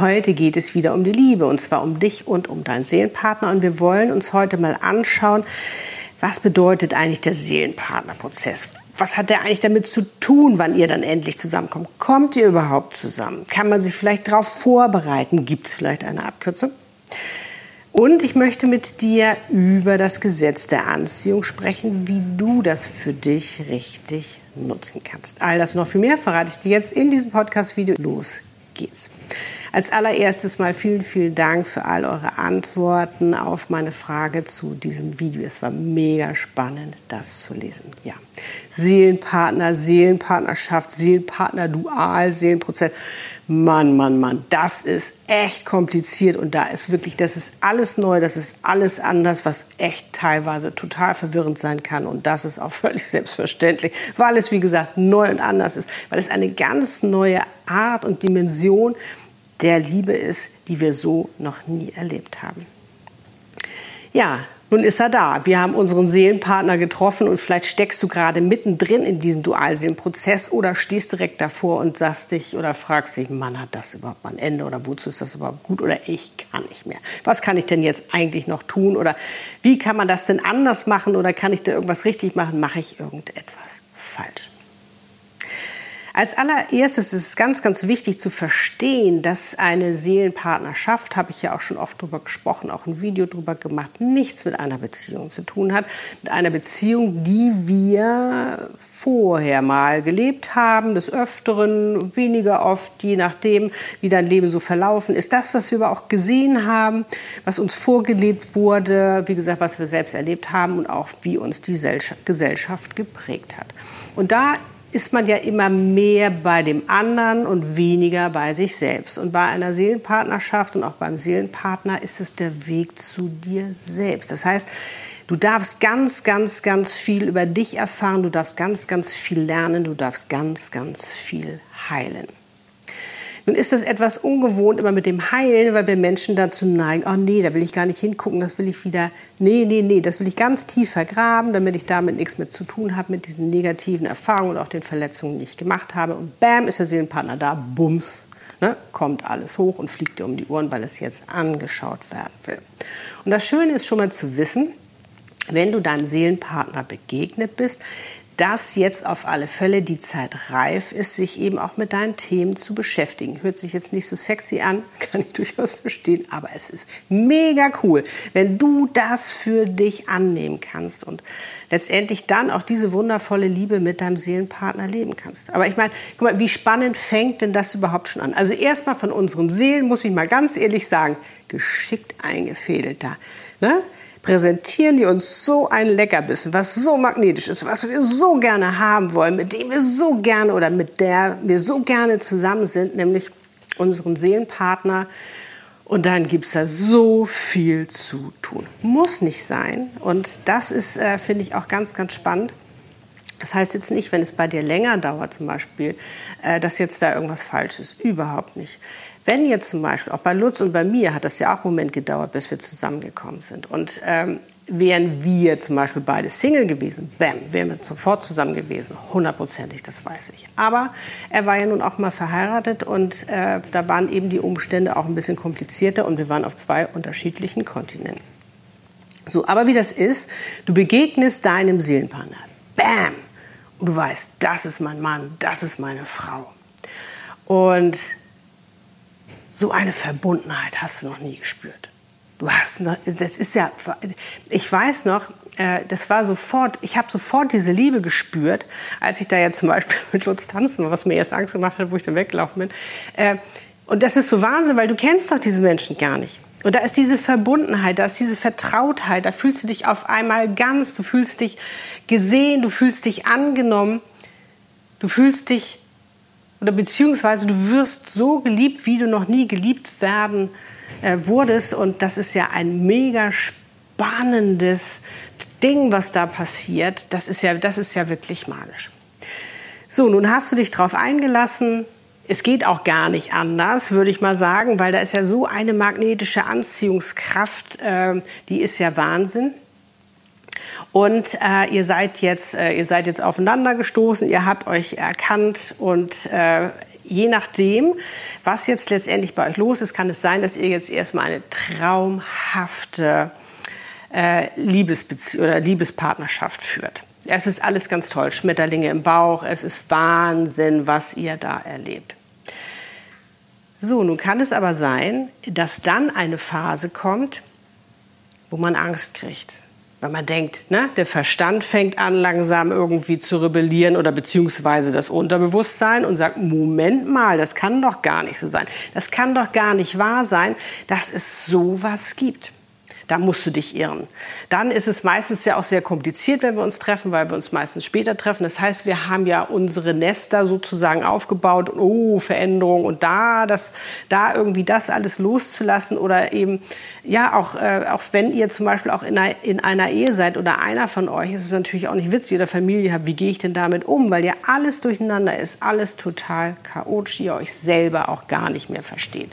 Heute geht es wieder um die Liebe und zwar um dich und um deinen Seelenpartner. Und wir wollen uns heute mal anschauen, was bedeutet eigentlich der Seelenpartnerprozess? Was hat der eigentlich damit zu tun, wann ihr dann endlich zusammenkommt? Kommt ihr überhaupt zusammen? Kann man sich vielleicht darauf vorbereiten? Gibt es vielleicht eine Abkürzung? Und ich möchte mit dir über das Gesetz der Anziehung sprechen, wie du das für dich richtig nutzen kannst. All das noch viel mehr verrate ich dir jetzt in diesem Podcast-Video. Los geht's. Als allererstes mal vielen, vielen Dank für all eure Antworten auf meine Frage zu diesem Video. Es war mega spannend, das zu lesen. Ja, Seelenpartner, Seelenpartnerschaft, Seelenpartner, Dual, Seelenprozess. Mann, Mann, Mann, das ist echt kompliziert und da ist wirklich, das ist alles neu, das ist alles anders, was echt teilweise total verwirrend sein kann und das ist auch völlig selbstverständlich, weil es, wie gesagt, neu und anders ist, weil es eine ganz neue Art und Dimension der Liebe ist, die wir so noch nie erlebt haben. Ja, nun ist er da. Wir haben unseren Seelenpartner getroffen und vielleicht steckst du gerade mittendrin in diesem Dualseelenprozess oder stehst direkt davor und sagst dich oder fragst dich, Mann, hat das überhaupt mal ein Ende oder wozu ist das überhaupt gut oder ich kann nicht mehr. Was kann ich denn jetzt eigentlich noch tun oder wie kann man das denn anders machen oder kann ich da irgendwas richtig machen? Mache ich irgendetwas falsch? Als allererstes ist es ganz, ganz wichtig zu verstehen, dass eine Seelenpartnerschaft, habe ich ja auch schon oft drüber gesprochen, auch ein Video drüber gemacht, nichts mit einer Beziehung zu tun hat. Mit einer Beziehung, die wir vorher mal gelebt haben, des Öfteren, weniger oft, je nachdem, wie dein Leben so verlaufen ist. Das, was wir aber auch gesehen haben, was uns vorgelebt wurde, wie gesagt, was wir selbst erlebt haben und auch wie uns die Gesellschaft geprägt hat. Und da ist man ja immer mehr bei dem anderen und weniger bei sich selbst. Und bei einer Seelenpartnerschaft und auch beim Seelenpartner ist es der Weg zu dir selbst. Das heißt, du darfst ganz, ganz, ganz viel über dich erfahren, du darfst ganz, ganz viel lernen, du darfst ganz, ganz viel heilen. Nun ist das etwas ungewohnt immer mit dem Heilen, weil wir Menschen dazu neigen, oh nee, da will ich gar nicht hingucken, das will ich wieder, nee, nee, nee, das will ich ganz tief vergraben, damit ich damit nichts mehr zu tun habe, mit diesen negativen Erfahrungen und auch den Verletzungen, die ich gemacht habe. Und bam, ist der Seelenpartner da, bums, ne, kommt alles hoch und fliegt dir um die Ohren, weil es jetzt angeschaut werden will. Und das Schöne ist schon mal zu wissen, wenn du deinem Seelenpartner begegnet bist, dass jetzt auf alle Fälle die Zeit reif ist, sich eben auch mit deinen Themen zu beschäftigen. Hört sich jetzt nicht so sexy an, kann ich durchaus verstehen, aber es ist mega cool, wenn du das für dich annehmen kannst und letztendlich dann auch diese wundervolle Liebe mit deinem Seelenpartner leben kannst. Aber ich meine, guck mal, wie spannend fängt denn das überhaupt schon an? Also erstmal von unseren Seelen, muss ich mal ganz ehrlich sagen, geschickt eingefädelt da. Ne? Präsentieren die uns so ein Leckerbissen, was so magnetisch ist, was wir so gerne haben wollen, mit dem wir so gerne oder mit der wir so gerne zusammen sind, nämlich unseren Seelenpartner. Und dann gibt es da so viel zu tun. Muss nicht sein. Und das ist, äh, finde ich, auch ganz, ganz spannend. Das heißt jetzt nicht, wenn es bei dir länger dauert zum Beispiel, äh, dass jetzt da irgendwas falsch ist. Überhaupt nicht. Wenn jetzt zum Beispiel, auch bei Lutz und bei mir hat das ja auch einen Moment gedauert, bis wir zusammengekommen sind. Und ähm, wären wir zum Beispiel beide Single gewesen, bam, wären wir sofort zusammen gewesen, hundertprozentig, das weiß ich. Aber er war ja nun auch mal verheiratet und äh, da waren eben die Umstände auch ein bisschen komplizierter und wir waren auf zwei unterschiedlichen Kontinenten. So, aber wie das ist, du begegnest deinem Seelenpartner, bam, und du weißt, das ist mein Mann, das ist meine Frau. Und so eine Verbundenheit hast du noch nie gespürt. Du hast noch, das ist ja, ich weiß noch, äh, das war sofort, ich habe sofort diese Liebe gespürt, als ich da ja zum Beispiel mit Lutz tanzen war, was mir erst Angst gemacht hat, wo ich dann weggelaufen bin. Äh, und das ist so Wahnsinn, weil du kennst doch diese Menschen gar nicht. Und da ist diese Verbundenheit, da ist diese Vertrautheit, da fühlst du dich auf einmal ganz, du fühlst dich gesehen, du fühlst dich angenommen, du fühlst dich oder beziehungsweise du wirst so geliebt, wie du noch nie geliebt werden äh, wurdest. Und das ist ja ein mega spannendes Ding, was da passiert. Das ist ja, das ist ja wirklich magisch. So, nun hast du dich drauf eingelassen. Es geht auch gar nicht anders, würde ich mal sagen, weil da ist ja so eine magnetische Anziehungskraft, äh, die ist ja Wahnsinn. Und äh, ihr seid jetzt, äh, ihr seid jetzt aufeinander gestoßen, ihr habt euch erkannt und äh, je nachdem, was jetzt letztendlich bei euch los ist, kann es sein, dass ihr jetzt erstmal eine traumhafte äh, Liebesbezie oder Liebespartnerschaft führt. Es ist alles ganz toll, Schmetterlinge im Bauch, es ist Wahnsinn, was ihr da erlebt. So, nun kann es aber sein, dass dann eine Phase kommt, wo man Angst kriegt. Weil man denkt, ne, der Verstand fängt an, langsam irgendwie zu rebellieren oder beziehungsweise das Unterbewusstsein und sagt, Moment mal, das kann doch gar nicht so sein. Das kann doch gar nicht wahr sein, dass es sowas gibt da musst du dich irren. Dann ist es meistens ja auch sehr kompliziert, wenn wir uns treffen, weil wir uns meistens später treffen. Das heißt, wir haben ja unsere Nester sozusagen aufgebaut und oh, Veränderung und da, das, da irgendwie das alles loszulassen oder eben, ja, auch, äh, auch wenn ihr zum Beispiel auch in einer, in einer Ehe seid oder einer von euch, ist es natürlich auch nicht witzig oder Familie habt, wie gehe ich denn damit um, weil ja alles durcheinander ist, alles total chaotisch, ihr euch selber auch gar nicht mehr versteht.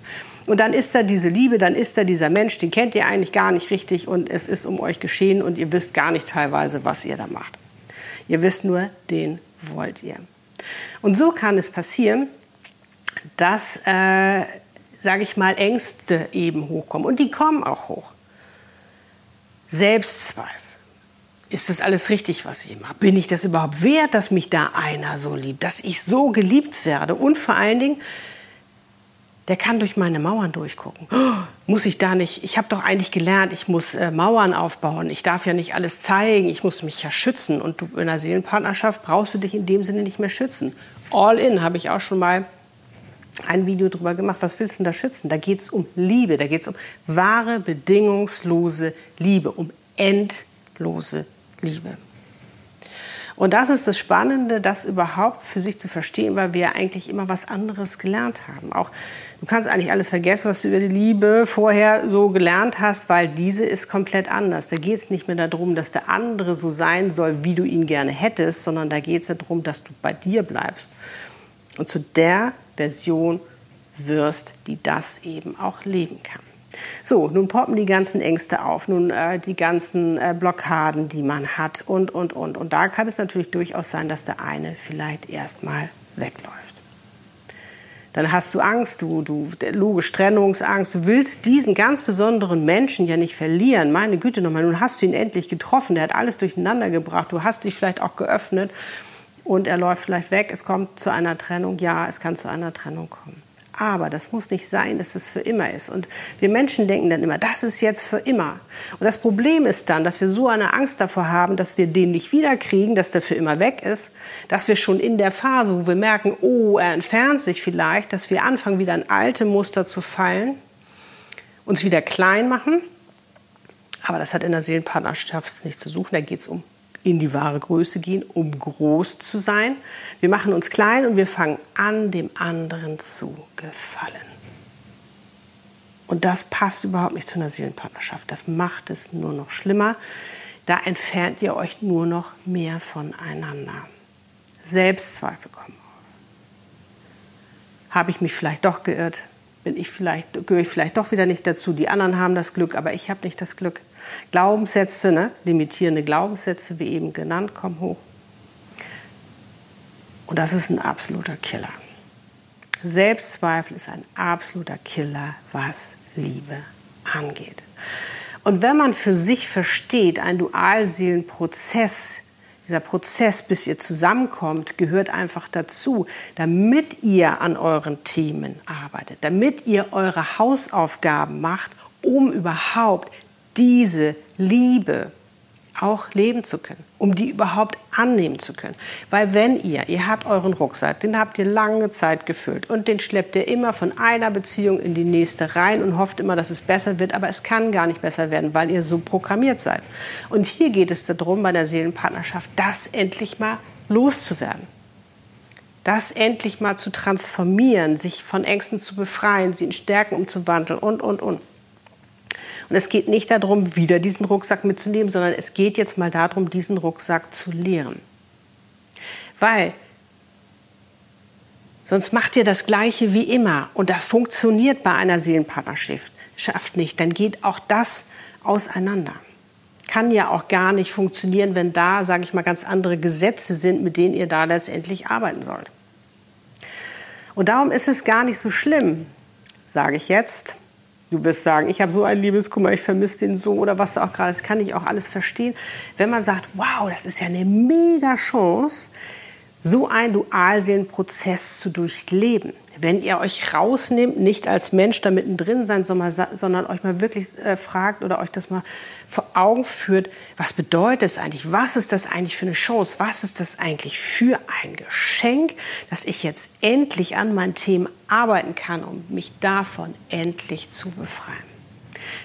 Und dann ist da diese Liebe, dann ist da dieser Mensch, den kennt ihr eigentlich gar nicht richtig und es ist um euch geschehen und ihr wisst gar nicht teilweise, was ihr da macht. Ihr wisst nur, den wollt ihr. Und so kann es passieren, dass, äh, sage ich mal, Ängste eben hochkommen. Und die kommen auch hoch. Selbstzweifel. Ist das alles richtig, was ich mache? Bin ich das überhaupt wert, dass mich da einer so liebt, dass ich so geliebt werde? Und vor allen Dingen, der kann durch meine Mauern durchgucken. Oh, muss ich da nicht? Ich habe doch eigentlich gelernt, ich muss äh, Mauern aufbauen. Ich darf ja nicht alles zeigen. Ich muss mich ja schützen. Und du, in einer Seelenpartnerschaft brauchst du dich in dem Sinne nicht mehr schützen. All in habe ich auch schon mal ein Video drüber gemacht. Was willst du denn da schützen? Da geht es um Liebe. Da geht es um wahre, bedingungslose Liebe. Um endlose Liebe. Und das ist das Spannende, das überhaupt für sich zu verstehen, weil wir eigentlich immer was anderes gelernt haben. Auch du kannst eigentlich alles vergessen, was du über die Liebe vorher so gelernt hast, weil diese ist komplett anders. Da geht es nicht mehr darum, dass der andere so sein soll, wie du ihn gerne hättest, sondern da geht es darum, dass du bei dir bleibst und zu der Version wirst, die das eben auch leben kann. So, nun poppen die ganzen Ängste auf, nun äh, die ganzen äh, Blockaden, die man hat und, und, und. Und da kann es natürlich durchaus sein, dass der eine vielleicht erstmal wegläuft. Dann hast du Angst, du, du, logisch Trennungsangst, du willst diesen ganz besonderen Menschen ja nicht verlieren. Meine Güte nochmal, nun hast du ihn endlich getroffen, der hat alles durcheinander gebracht, du hast dich vielleicht auch geöffnet und er läuft vielleicht weg, es kommt zu einer Trennung, ja, es kann zu einer Trennung kommen. Aber das muss nicht sein, dass es für immer ist. Und wir Menschen denken dann immer, das ist jetzt für immer. Und das Problem ist dann, dass wir so eine Angst davor haben, dass wir den nicht wiederkriegen, dass der für immer weg ist, dass wir schon in der Phase, wo wir merken, oh, er entfernt sich vielleicht, dass wir anfangen, wieder in alte Muster zu fallen, uns wieder klein machen. Aber das hat in der Seelenpartnerschaft nichts zu suchen. Da geht es um in die wahre Größe gehen, um groß zu sein. Wir machen uns klein und wir fangen an, dem anderen zu gefallen. Und das passt überhaupt nicht zu einer Seelenpartnerschaft. Das macht es nur noch schlimmer. Da entfernt ihr euch nur noch mehr voneinander. Selbstzweifel kommen auf. Habe ich mich vielleicht doch geirrt? Bin ich vielleicht, gehöre ich vielleicht doch wieder nicht dazu? Die anderen haben das Glück, aber ich habe nicht das Glück. Glaubenssätze, ne? limitierende Glaubenssätze, wie eben genannt, kommen hoch. Und das ist ein absoluter Killer. Selbstzweifel ist ein absoluter Killer, was Liebe angeht. Und wenn man für sich versteht, ein Dualseelenprozess, dieser Prozess, bis ihr zusammenkommt, gehört einfach dazu, damit ihr an euren Themen arbeitet, damit ihr eure Hausaufgaben macht, um überhaupt diese Liebe auch leben zu können, um die überhaupt annehmen zu können. Weil wenn ihr, ihr habt euren Rucksack, den habt ihr lange Zeit gefüllt und den schleppt ihr immer von einer Beziehung in die nächste rein und hofft immer, dass es besser wird, aber es kann gar nicht besser werden, weil ihr so programmiert seid. Und hier geht es darum, bei der Seelenpartnerschaft, das endlich mal loszuwerden. Das endlich mal zu transformieren, sich von Ängsten zu befreien, sie in Stärken umzuwandeln und, und, und. Und es geht nicht darum, wieder diesen Rucksack mitzunehmen, sondern es geht jetzt mal darum, diesen Rucksack zu leeren. Weil sonst macht ihr das Gleiche wie immer und das funktioniert bei einer Seelenpartnerschaft nicht. Dann geht auch das auseinander. Kann ja auch gar nicht funktionieren, wenn da, sage ich mal, ganz andere Gesetze sind, mit denen ihr da letztendlich arbeiten sollt. Und darum ist es gar nicht so schlimm, sage ich jetzt. Du wirst sagen, ich habe so einen Liebeskummer, ich vermisse den so oder was du auch gerade, das kann ich auch alles verstehen. Wenn man sagt, wow, das ist ja eine mega Chance, so einen Dualseelenprozess zu durchleben. Wenn ihr euch rausnehmt, nicht als Mensch da mittendrin sein, sondern euch mal wirklich äh, fragt oder euch das mal vor Augen führt, was bedeutet es eigentlich? Was ist das eigentlich für eine Chance? Was ist das eigentlich für ein Geschenk, dass ich jetzt endlich an meinen Themen arbeiten kann, um mich davon endlich zu befreien?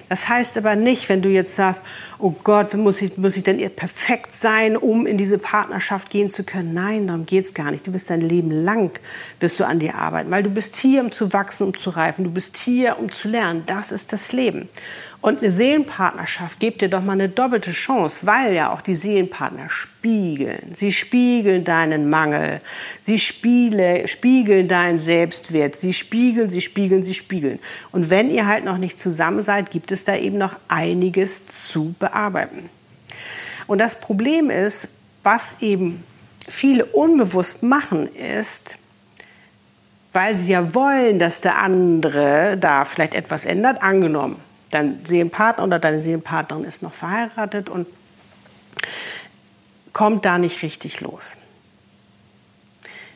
Das heißt aber nicht, wenn du jetzt sagst, oh Gott, muss ich, muss ich denn perfekt sein, um in diese Partnerschaft gehen zu können? Nein, darum geht es gar nicht. Du bist dein Leben lang, bist du an dir arbeiten, weil du bist hier, um zu wachsen, um zu reifen. Du bist hier, um zu lernen. Das ist das Leben. Und eine Seelenpartnerschaft gibt dir doch mal eine doppelte Chance, weil ja auch die Seelenpartner spiegeln. Sie spiegeln deinen Mangel. Sie spiele, spiegeln deinen Selbstwert. Sie spiegeln, sie spiegeln, sie spiegeln. Und wenn ihr halt noch nicht zusammen seid, gibt es da eben noch einiges zu bearbeiten. Und das Problem ist, was eben viele unbewusst machen, ist, weil sie ja wollen, dass der andere da vielleicht etwas ändert, angenommen dein Seelenpartner oder deine Seelenpartnerin ist noch verheiratet und kommt da nicht richtig los.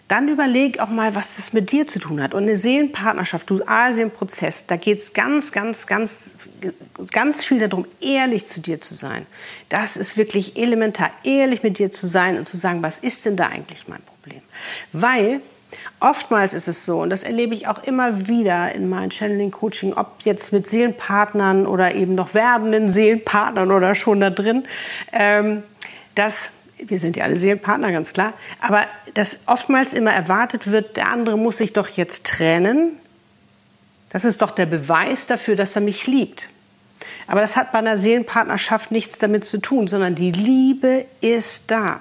Dann überleg auch mal, was das mit dir zu tun hat. Und eine Seelenpartnerschaft, Dualseelenprozess, da geht es ganz, ganz, ganz, ganz viel darum, ehrlich zu dir zu sein. Das ist wirklich elementar, ehrlich mit dir zu sein und zu sagen, was ist denn da eigentlich mein Problem? Weil Oftmals ist es so, und das erlebe ich auch immer wieder in meinen Channeling-Coaching, ob jetzt mit Seelenpartnern oder eben noch werdenden Seelenpartnern oder schon da drin, ähm, dass wir sind ja alle Seelenpartner, ganz klar, aber dass oftmals immer erwartet wird, der andere muss sich doch jetzt trennen. Das ist doch der Beweis dafür, dass er mich liebt. Aber das hat bei einer Seelenpartnerschaft nichts damit zu tun, sondern die Liebe ist da.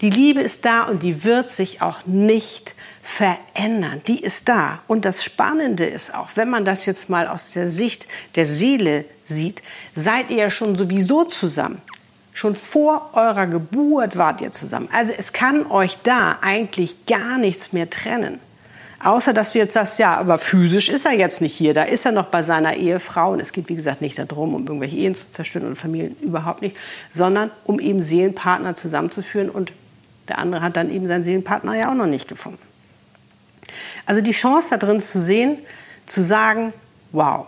Die Liebe ist da und die wird sich auch nicht verändern. Die ist da. Und das Spannende ist auch, wenn man das jetzt mal aus der Sicht der Seele sieht, seid ihr ja schon sowieso zusammen. Schon vor eurer Geburt wart ihr zusammen. Also es kann euch da eigentlich gar nichts mehr trennen. Außer dass du jetzt sagst, ja, aber physisch ist er jetzt nicht hier. Da ist er noch bei seiner Ehefrau. Und es geht, wie gesagt, nicht darum, um irgendwelche Ehen zu zerstören oder Familien überhaupt nicht, sondern um eben Seelenpartner zusammenzuführen. Und der andere hat dann eben seinen Seelenpartner ja auch noch nicht gefunden. Also die Chance da drin zu sehen, zu sagen, wow.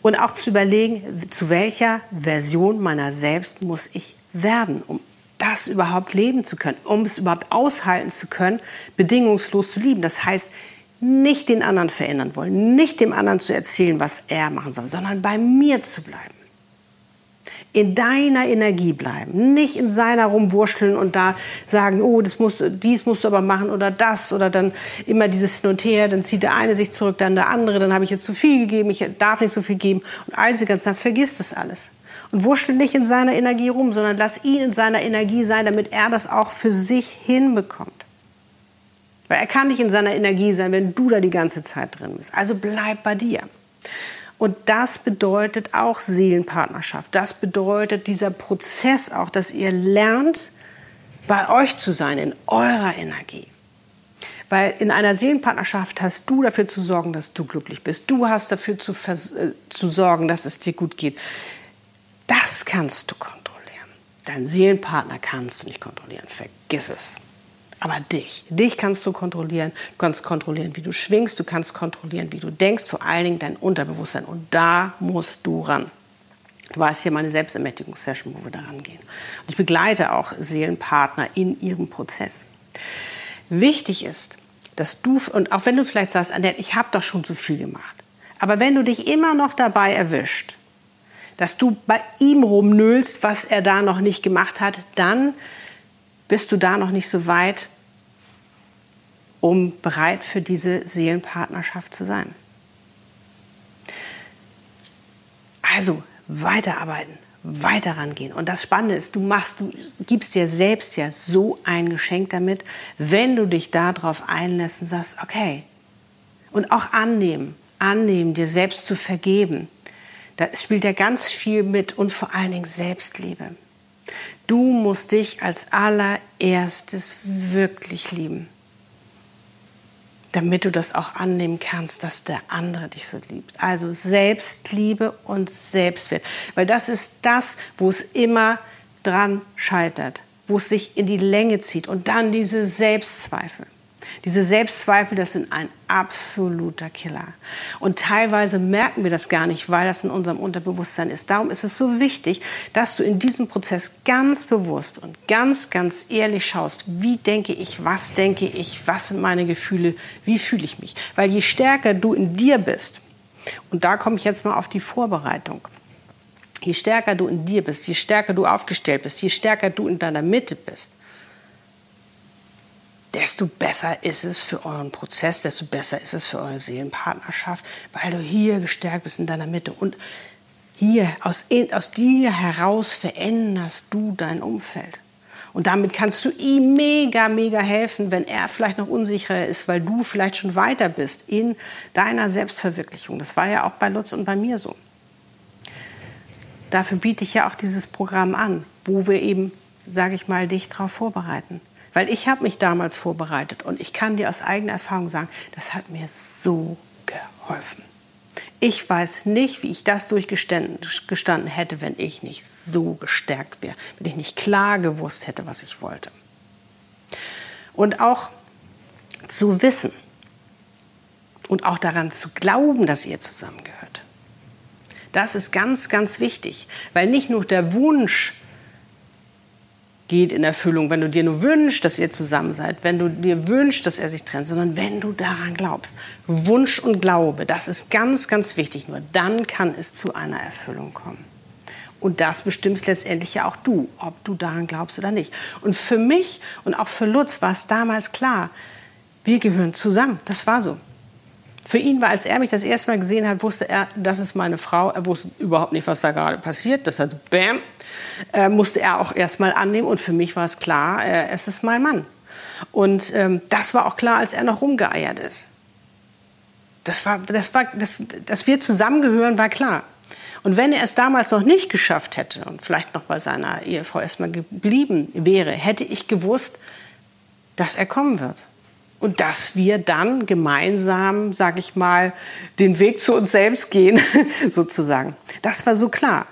Und auch zu überlegen, zu welcher Version meiner selbst muss ich werden, um das überhaupt leben zu können, um es überhaupt aushalten zu können, bedingungslos zu lieben. Das heißt, nicht den anderen verändern wollen, nicht dem anderen zu erzählen, was er machen soll, sondern bei mir zu bleiben in deiner Energie bleiben, nicht in seiner rumwurschteln und da sagen, oh, das musst, dies musst du aber machen oder das oder dann immer dieses Hin und Her, dann zieht der eine sich zurück, dann der andere, dann habe ich jetzt zu viel gegeben, ich darf nicht so viel geben und all diese ganzen Sachen, vergiss das alles. Wurschtel nicht in seiner Energie rum, sondern lass ihn in seiner Energie sein, damit er das auch für sich hinbekommt. Weil er kann nicht in seiner Energie sein, wenn du da die ganze Zeit drin bist. Also bleib bei dir. Und das bedeutet auch Seelenpartnerschaft. Das bedeutet dieser Prozess auch, dass ihr lernt, bei euch zu sein, in eurer Energie. Weil in einer Seelenpartnerschaft hast du dafür zu sorgen, dass du glücklich bist. Du hast dafür zu, äh, zu sorgen, dass es dir gut geht. Das kannst du kontrollieren. Deinen Seelenpartner kannst du nicht kontrollieren. Vergiss es. Aber dich, dich kannst du kontrollieren. Du kannst kontrollieren, wie du schwingst. Du kannst kontrollieren, wie du denkst. Vor allen Dingen dein Unterbewusstsein. Und da musst du ran. Du weißt hier meine Selbstermächtigungssession, wo wir da rangehen. Und ich begleite auch Seelenpartner in ihrem Prozess. Wichtig ist, dass du, und auch wenn du vielleicht sagst, Annette, ich habe doch schon zu viel gemacht. Aber wenn du dich immer noch dabei erwischt, dass du bei ihm rumnüllst, was er da noch nicht gemacht hat, dann bist du da noch nicht so weit, um bereit für diese Seelenpartnerschaft zu sein. Also weiterarbeiten, weiter rangehen. Und das Spannende ist, du machst, du gibst dir selbst ja so ein Geschenk damit, wenn du dich darauf einlässt und sagst, okay. Und auch annehmen, annehmen, dir selbst zu vergeben. Da spielt ja ganz viel mit und vor allen Dingen Selbstliebe. Du musst dich als allererstes wirklich lieben damit du das auch annehmen kannst, dass der andere dich so liebt. Also Selbstliebe und Selbstwert. Weil das ist das, wo es immer dran scheitert, wo es sich in die Länge zieht. Und dann diese Selbstzweifel. Diese Selbstzweifel, das sind ein absoluter Killer. Und teilweise merken wir das gar nicht, weil das in unserem Unterbewusstsein ist. Darum ist es so wichtig, dass du in diesem Prozess ganz bewusst und ganz, ganz ehrlich schaust, wie denke ich, was denke ich, was sind meine Gefühle, wie fühle ich mich. Weil je stärker du in dir bist, und da komme ich jetzt mal auf die Vorbereitung, je stärker du in dir bist, je stärker du aufgestellt bist, je stärker du in deiner Mitte bist, desto besser ist es für euren Prozess, desto besser ist es für eure Seelenpartnerschaft, weil du hier gestärkt bist in deiner Mitte. Und hier, aus, aus dir heraus veränderst du dein Umfeld. Und damit kannst du ihm mega, mega helfen, wenn er vielleicht noch unsicherer ist, weil du vielleicht schon weiter bist in deiner Selbstverwirklichung. Das war ja auch bei Lutz und bei mir so. Dafür biete ich ja auch dieses Programm an, wo wir eben, sage ich mal, dich darauf vorbereiten. Weil ich habe mich damals vorbereitet und ich kann dir aus eigener Erfahrung sagen, das hat mir so geholfen. Ich weiß nicht, wie ich das durchgestanden hätte, wenn ich nicht so gestärkt wäre, wenn ich nicht klar gewusst hätte, was ich wollte. Und auch zu wissen und auch daran zu glauben, dass ihr zusammengehört. Das ist ganz, ganz wichtig, weil nicht nur der Wunsch geht in Erfüllung, wenn du dir nur wünschst, dass ihr zusammen seid, wenn du dir wünschst, dass er sich trennt, sondern wenn du daran glaubst. Wunsch und Glaube, das ist ganz, ganz wichtig. Nur dann kann es zu einer Erfüllung kommen. Und das bestimmst letztendlich ja auch du, ob du daran glaubst oder nicht. Und für mich und auch für Lutz war es damals klar, wir gehören zusammen. Das war so. Für ihn war, als er mich das erste Mal gesehen hat, wusste er, das ist meine Frau. Er wusste überhaupt nicht, was da gerade passiert. Das hat Bam, äh, musste er auch erstmal annehmen. Und für mich war es klar, äh, es ist mein Mann. Und ähm, das war auch klar, als er noch rumgeeiert ist. Das war, das war, das, dass wir zusammengehören, war klar. Und wenn er es damals noch nicht geschafft hätte und vielleicht noch bei seiner Ehefrau erstmal geblieben wäre, hätte ich gewusst, dass er kommen wird und dass wir dann gemeinsam, sag ich mal, den Weg zu uns selbst gehen, sozusagen. Das war so klar.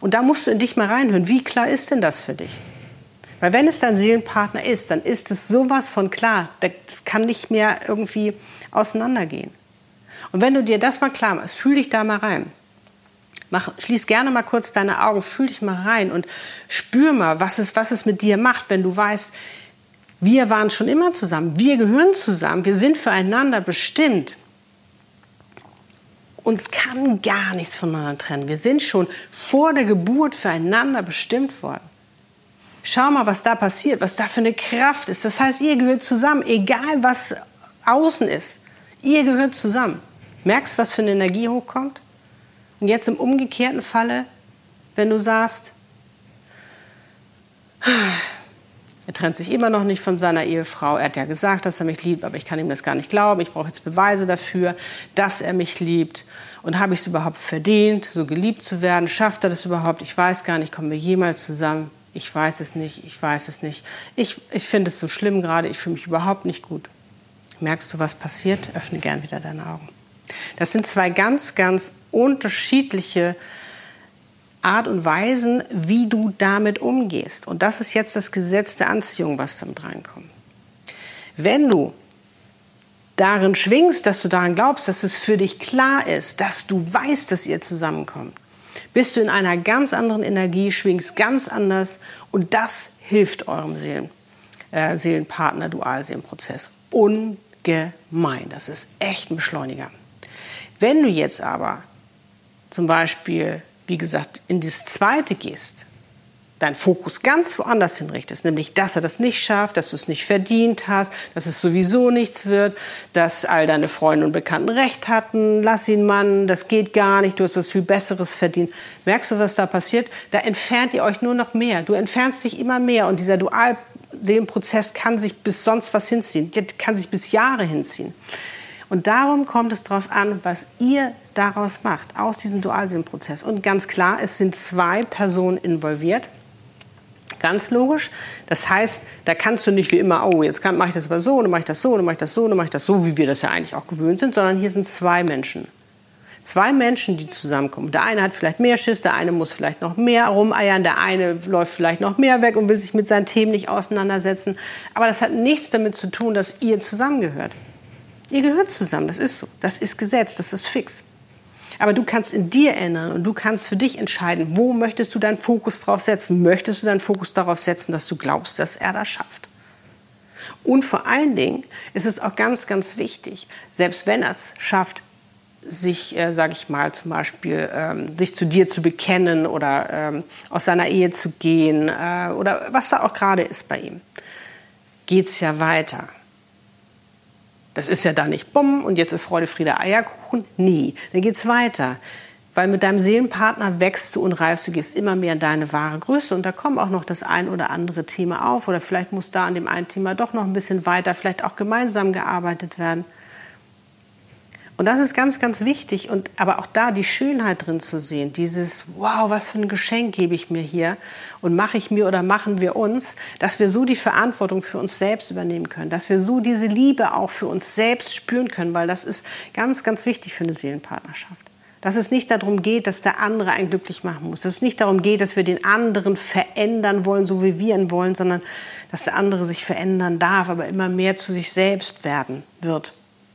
Und da musst du in dich mal reinhören. Wie klar ist denn das für dich? Weil wenn es dein Seelenpartner ist, dann ist es sowas von klar. Das kann nicht mehr irgendwie auseinandergehen. Und wenn du dir das mal klar machst, fühl dich da mal rein. Mach, schließ gerne mal kurz deine Augen, fühl dich mal rein und spür mal, was es, was es mit dir macht, wenn du weißt, wir waren schon immer zusammen. Wir gehören zusammen. Wir sind füreinander bestimmt. Uns kann gar nichts voneinander trennen. Wir sind schon vor der Geburt füreinander bestimmt worden. Schau mal, was da passiert, was da für eine Kraft ist. Das heißt, ihr gehört zusammen, egal was außen ist. Ihr gehört zusammen. Merkst, was für eine Energie hochkommt? Und jetzt im umgekehrten Falle, wenn du sagst, er trennt sich immer noch nicht von seiner Ehefrau. Er hat ja gesagt, dass er mich liebt, aber ich kann ihm das gar nicht glauben. Ich brauche jetzt Beweise dafür, dass er mich liebt. Und habe ich es überhaupt verdient, so geliebt zu werden? Schafft er das überhaupt? Ich weiß gar nicht, kommen wir jemals zusammen? Ich weiß es nicht, ich weiß es nicht. Ich, ich finde es so schlimm gerade, ich fühle mich überhaupt nicht gut. Merkst du, was passiert? Öffne gern wieder deine Augen. Das sind zwei ganz, ganz unterschiedliche Art und Weisen, wie du damit umgehst. Und das ist jetzt das Gesetz der Anziehung, was damit reinkommt. Wenn du darin schwingst, dass du daran glaubst, dass es für dich klar ist, dass du weißt, dass ihr zusammenkommt, bist du in einer ganz anderen Energie, schwingst ganz anders und das hilft eurem Seelen, äh, Seelenpartner, Dualseelenprozess ungemein. Das ist echt ein Beschleuniger. Wenn du jetzt aber zum Beispiel wie gesagt, in das zweite gehst, deinen Fokus ganz woanders hinrichtest, nämlich dass er das nicht schafft, dass du es nicht verdient hast, dass es sowieso nichts wird, dass all deine Freunde und Bekannten recht hatten, lass ihn Mann, das geht gar nicht, du hast was viel Besseres verdient. Merkst du, was da passiert? Da entfernt ihr euch nur noch mehr. Du entfernst dich immer mehr und dieser Dualseelenprozess kann sich bis sonst was hinziehen, kann sich bis Jahre hinziehen. Und darum kommt es darauf an, was ihr daraus macht, aus diesem Dualseelenprozess. Und ganz klar, es sind zwei Personen involviert. Ganz logisch. Das heißt, da kannst du nicht wie immer, oh, jetzt mache ich das aber so, dann mache ich das so, dann mache ich das so, dann mache ich das so, wie wir das ja eigentlich auch gewöhnt sind, sondern hier sind zwei Menschen. Zwei Menschen, die zusammenkommen. Der eine hat vielleicht mehr Schiss, der eine muss vielleicht noch mehr rumeiern, der eine läuft vielleicht noch mehr weg und will sich mit seinen Themen nicht auseinandersetzen. Aber das hat nichts damit zu tun, dass ihr zusammengehört. Ihr gehört zusammen, das ist so. Das ist Gesetz, das ist fix. Aber du kannst in dir ändern und du kannst für dich entscheiden, wo möchtest du deinen Fokus drauf setzen? Möchtest du deinen Fokus darauf setzen, dass du glaubst, dass er das schafft? Und vor allen Dingen ist es auch ganz, ganz wichtig, selbst wenn er es schafft, sich, äh, sage ich mal, zum Beispiel ähm, sich zu dir zu bekennen oder ähm, aus seiner Ehe zu gehen äh, oder was da auch gerade ist bei ihm, geht es ja weiter. Das ist ja da nicht bumm und jetzt ist Freude, Friede, Eierkuchen. Nie. Dann geht's weiter. Weil mit deinem Seelenpartner wächst du und reifst, du gehst immer mehr in deine wahre Größe. Und da kommt auch noch das ein oder andere Thema auf. Oder vielleicht muss da an dem einen Thema doch noch ein bisschen weiter, vielleicht auch gemeinsam gearbeitet werden. Und das ist ganz, ganz wichtig. Und aber auch da die Schönheit drin zu sehen. Dieses, wow, was für ein Geschenk gebe ich mir hier und mache ich mir oder machen wir uns, dass wir so die Verantwortung für uns selbst übernehmen können, dass wir so diese Liebe auch für uns selbst spüren können, weil das ist ganz, ganz wichtig für eine Seelenpartnerschaft. Dass es nicht darum geht, dass der andere einen glücklich machen muss. Dass es nicht darum geht, dass wir den anderen verändern wollen, so wie wir ihn wollen, sondern dass der andere sich verändern darf, aber immer mehr zu sich selbst werden wird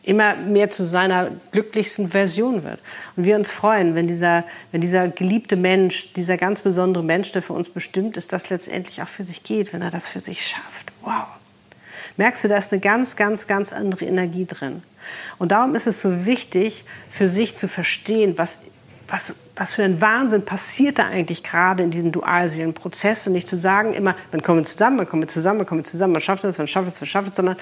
immer mehr zu seiner glücklichsten Version wird. Und wir uns freuen, wenn dieser, wenn dieser geliebte Mensch, dieser ganz besondere Mensch, der für uns bestimmt ist, das letztendlich auch für sich geht, wenn er das für sich schafft. Wow. Merkst du, da ist eine ganz, ganz, ganz andere Energie drin. Und darum ist es so wichtig, für sich zu verstehen, was, was, was für ein Wahnsinn passiert da eigentlich gerade in diesem Dualseelenprozess und nicht zu sagen immer, man kommen zusammen, man kommen zusammen, man kommen zusammen, man schafft es, man schafft es, man schafft es, sondern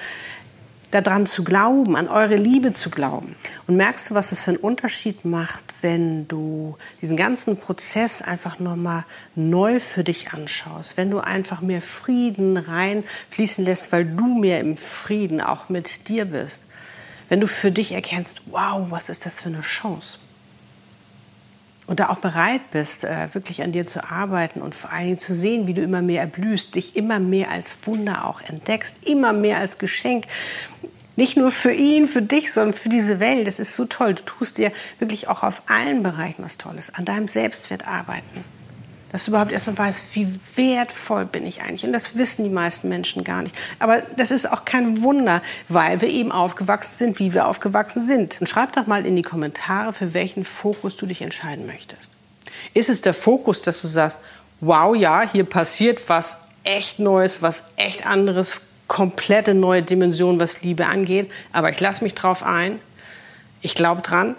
daran zu glauben, an eure Liebe zu glauben. Und merkst du, was es für einen Unterschied macht, wenn du diesen ganzen Prozess einfach nochmal neu für dich anschaust, wenn du einfach mehr Frieden reinfließen lässt, weil du mehr im Frieden auch mit dir bist. Wenn du für dich erkennst, wow, was ist das für eine Chance? Und da auch bereit bist, äh, wirklich an dir zu arbeiten und vor allen Dingen zu sehen, wie du immer mehr erblühst, dich immer mehr als Wunder auch entdeckst, immer mehr als Geschenk. Nicht nur für ihn, für dich, sondern für diese Welt. Das ist so toll. Du tust dir wirklich auch auf allen Bereichen was Tolles. An deinem Selbstwert arbeiten dass du überhaupt erstmal weißt, wie wertvoll bin ich eigentlich. Und das wissen die meisten Menschen gar nicht. Aber das ist auch kein Wunder, weil wir eben aufgewachsen sind, wie wir aufgewachsen sind. Und schreib doch mal in die Kommentare, für welchen Fokus du dich entscheiden möchtest. Ist es der Fokus, dass du sagst, wow, ja, hier passiert was echt Neues, was echt anderes, komplette neue Dimension, was Liebe angeht, aber ich lasse mich drauf ein. Ich glaube dran,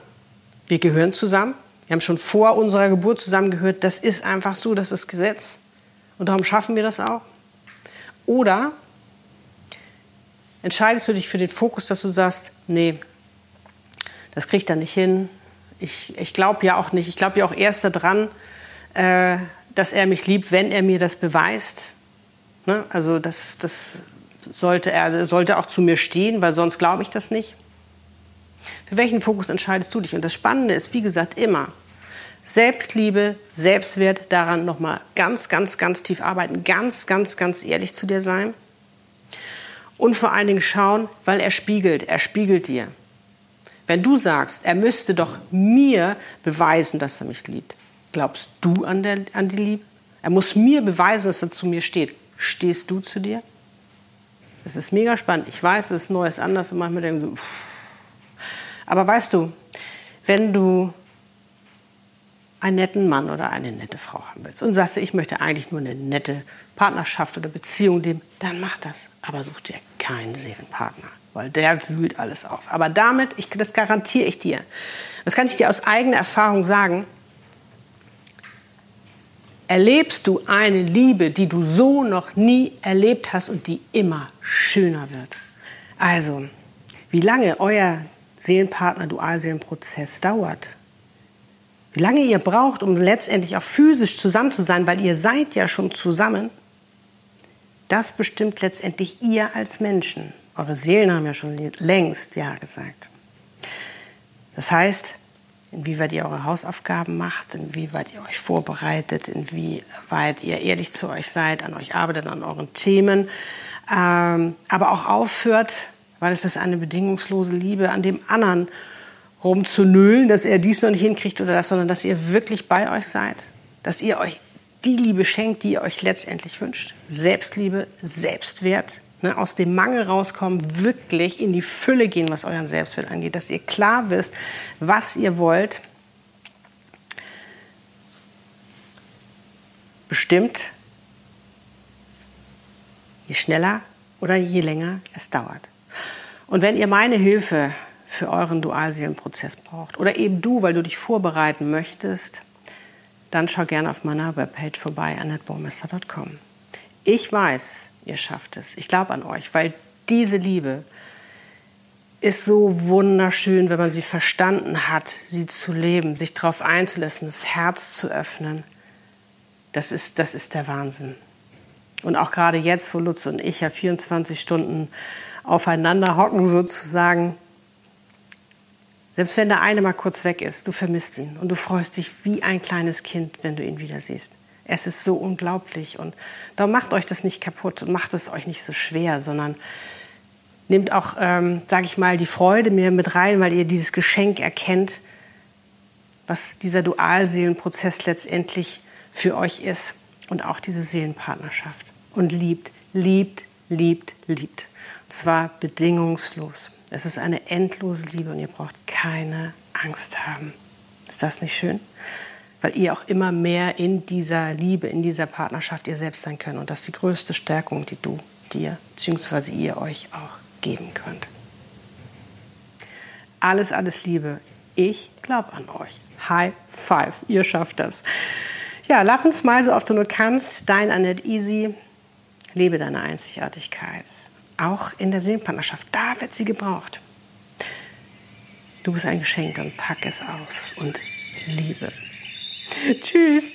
wir gehören zusammen, wir haben schon vor unserer Geburt zusammengehört. Das ist einfach so, das ist Gesetz. Und darum schaffen wir das auch. Oder entscheidest du dich für den Fokus, dass du sagst, nee, das kriegt er nicht hin. Ich, ich glaube ja auch nicht. Ich glaube ja auch erst daran, äh, dass er mich liebt, wenn er mir das beweist. Ne? Also das, das sollte er sollte auch zu mir stehen, weil sonst glaube ich das nicht. Für welchen Fokus entscheidest du dich? Und das Spannende ist, wie gesagt, immer Selbstliebe, Selbstwert, daran nochmal ganz, ganz, ganz tief arbeiten, ganz, ganz, ganz ehrlich zu dir sein. Und vor allen Dingen schauen, weil er spiegelt, er spiegelt dir. Wenn du sagst, er müsste doch mir beweisen, dass er mich liebt, glaubst du an, der, an die Liebe? Er muss mir beweisen, dass er zu mir steht. Stehst du zu dir? Das ist mega spannend. Ich weiß, es ist Neues anders und manchmal denken so, pff, aber weißt du, wenn du einen netten Mann oder eine nette Frau haben willst und sagst, ich möchte eigentlich nur eine nette Partnerschaft oder Beziehung leben, dann mach das. Aber such dir keinen Seelenpartner, weil der wühlt alles auf. Aber damit, ich, das garantiere ich dir, das kann ich dir aus eigener Erfahrung sagen, erlebst du eine Liebe, die du so noch nie erlebt hast und die immer schöner wird. Also, wie lange euer Seelenpartner-Dualseelenprozess dauert, wie lange ihr braucht, um letztendlich auch physisch zusammen zu sein, weil ihr seid ja schon zusammen, das bestimmt letztendlich ihr als Menschen. Eure Seelen haben ja schon längst Ja gesagt. Das heißt, inwieweit ihr eure Hausaufgaben macht, inwieweit ihr euch vorbereitet, inwieweit ihr ehrlich zu euch seid, an euch arbeitet, an euren Themen, ähm, aber auch aufhört, weil es ist eine bedingungslose Liebe, an dem anderen rumzunölen, dass er dies noch nicht hinkriegt oder das, sondern dass ihr wirklich bei euch seid, dass ihr euch die Liebe schenkt, die ihr euch letztendlich wünscht. Selbstliebe, Selbstwert, ne, aus dem Mangel rauskommen, wirklich in die Fülle gehen, was euren Selbstwert angeht, dass ihr klar wisst, was ihr wollt. Bestimmt, je schneller oder je länger es dauert. Und wenn ihr meine Hilfe für euren Dualseelenprozess braucht oder eben du, weil du dich vorbereiten möchtest, dann schau gerne auf meiner Webpage vorbei, annetbaumeister.com. Ich weiß, ihr schafft es. Ich glaube an euch, weil diese Liebe ist so wunderschön, wenn man sie verstanden hat, sie zu leben, sich darauf einzulassen, das Herz zu öffnen. Das ist, das ist der Wahnsinn. Und auch gerade jetzt, wo Lutz und ich ja 24 Stunden aufeinander hocken sozusagen, selbst wenn der eine mal kurz weg ist, du vermisst ihn und du freust dich wie ein kleines Kind, wenn du ihn wieder siehst. Es ist so unglaublich und darum macht euch das nicht kaputt und macht es euch nicht so schwer, sondern nehmt auch, ähm, sage ich mal, die Freude mir mit rein, weil ihr dieses Geschenk erkennt, was dieser Dualseelenprozess letztendlich für euch ist und auch diese Seelenpartnerschaft. Und liebt, liebt, liebt, liebt. Und zwar bedingungslos. Es ist eine endlose Liebe und ihr braucht keine Angst haben. Ist das nicht schön? Weil ihr auch immer mehr in dieser Liebe, in dieser Partnerschaft ihr selbst sein könnt. Und das ist die größte Stärkung, die du dir bzw. ihr euch auch geben könnt. Alles, alles Liebe. Ich glaube an euch. High five. Ihr schafft das. Ja, lach uns mal so oft du nur kannst. Dein Annette Easy. Lebe deine Einzigartigkeit auch in der Seelenpartnerschaft. Da wird sie gebraucht. Du bist ein Geschenk und pack es aus und liebe. Tschüss.